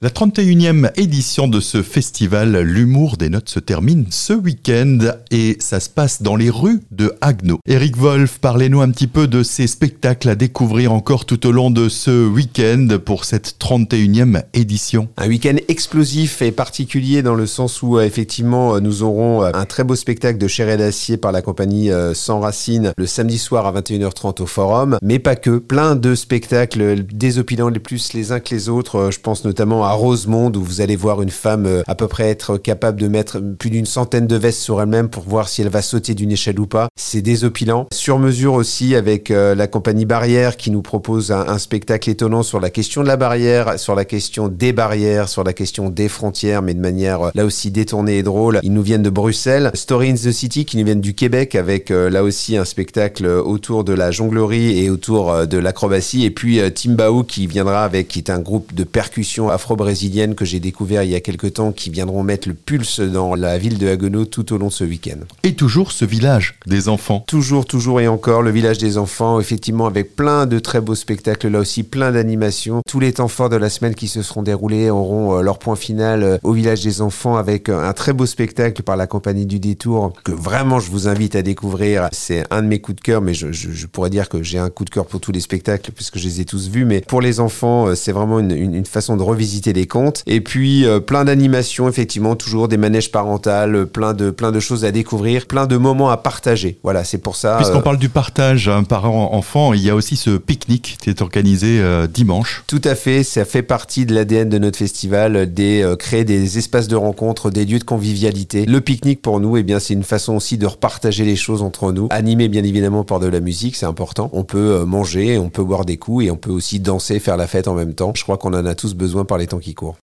La 31e édition de ce festival L'humour des notes se termine ce week-end et ça se passe dans les rues de Haguenau. Eric Wolf, parlez-nous un petit peu de ces spectacles à découvrir encore tout au long de ce week-end pour cette 31e édition. Un week-end explosif et particulier dans le sens où euh, effectivement euh, nous aurons euh, un très beau spectacle de Cher et d'acier par la compagnie Sans Racine le samedi soir à 21h30 au Forum, mais pas que, plein de spectacles désopilants les plus les uns que les autres, je pense notamment à à Rosemonde où vous allez voir une femme euh, à peu près être capable de mettre plus d'une centaine de vestes sur elle-même pour voir si elle va sauter d'une échelle ou pas. C'est désopilant. Sur mesure aussi avec euh, la compagnie Barrière qui nous propose un, spectacle étonnant sur la question de la barrière, sur la question des barrières, sur la question des frontières, mais de manière euh, là aussi détournée et drôle. Ils nous viennent de Bruxelles. Story in the City qui nous viennent du Québec avec là aussi un spectacle autour de la jonglerie et autour de l'acrobatie. Et puis Timbao qui viendra avec, qui est un groupe de percussion afro brésiliennes que j'ai découvert il y a quelques temps qui viendront mettre le pulse dans la ville de Haguenau tout au long de ce week-end. Et toujours ce village des enfants. Toujours, toujours et encore le village des enfants, effectivement avec plein de très beaux spectacles, là aussi plein d'animations. Tous les temps forts de la semaine qui se seront déroulés auront euh, leur point final euh, au village des enfants avec euh, un très beau spectacle par la compagnie du détour que vraiment je vous invite à découvrir. C'est un de mes coups de cœur, mais je, je, pourrais dire que j'ai un coup de cœur pour tous les spectacles puisque je les ai tous vus. Mais pour les enfants, c'est vraiment une, une, une façon de revisiter les comptes. Et puis euh, plein d'animations, effectivement, toujours des manèges parentales, plein de, plein de choses à découvrir, plein de moments à partager. Voilà, c'est pour ça. Puisqu'on euh, parle du partage hein, parent-enfant, il y a aussi ce pique-nique qui est organisé euh, dimanche. Tout à fait, ça fait partie de l'ADN de notre festival, des, créer des espaces de rencontre, des lieux de convivialité. Le pique-nique pour nous, eh bien, c'est une façon aussi de repartager les choses entre nous, animé bien évidemment par de la musique, c'est important. On peut manger, on peut boire des coups et on peut aussi danser, faire la fête en même temps. Je crois qu'on en a tous besoin par les temps qui court.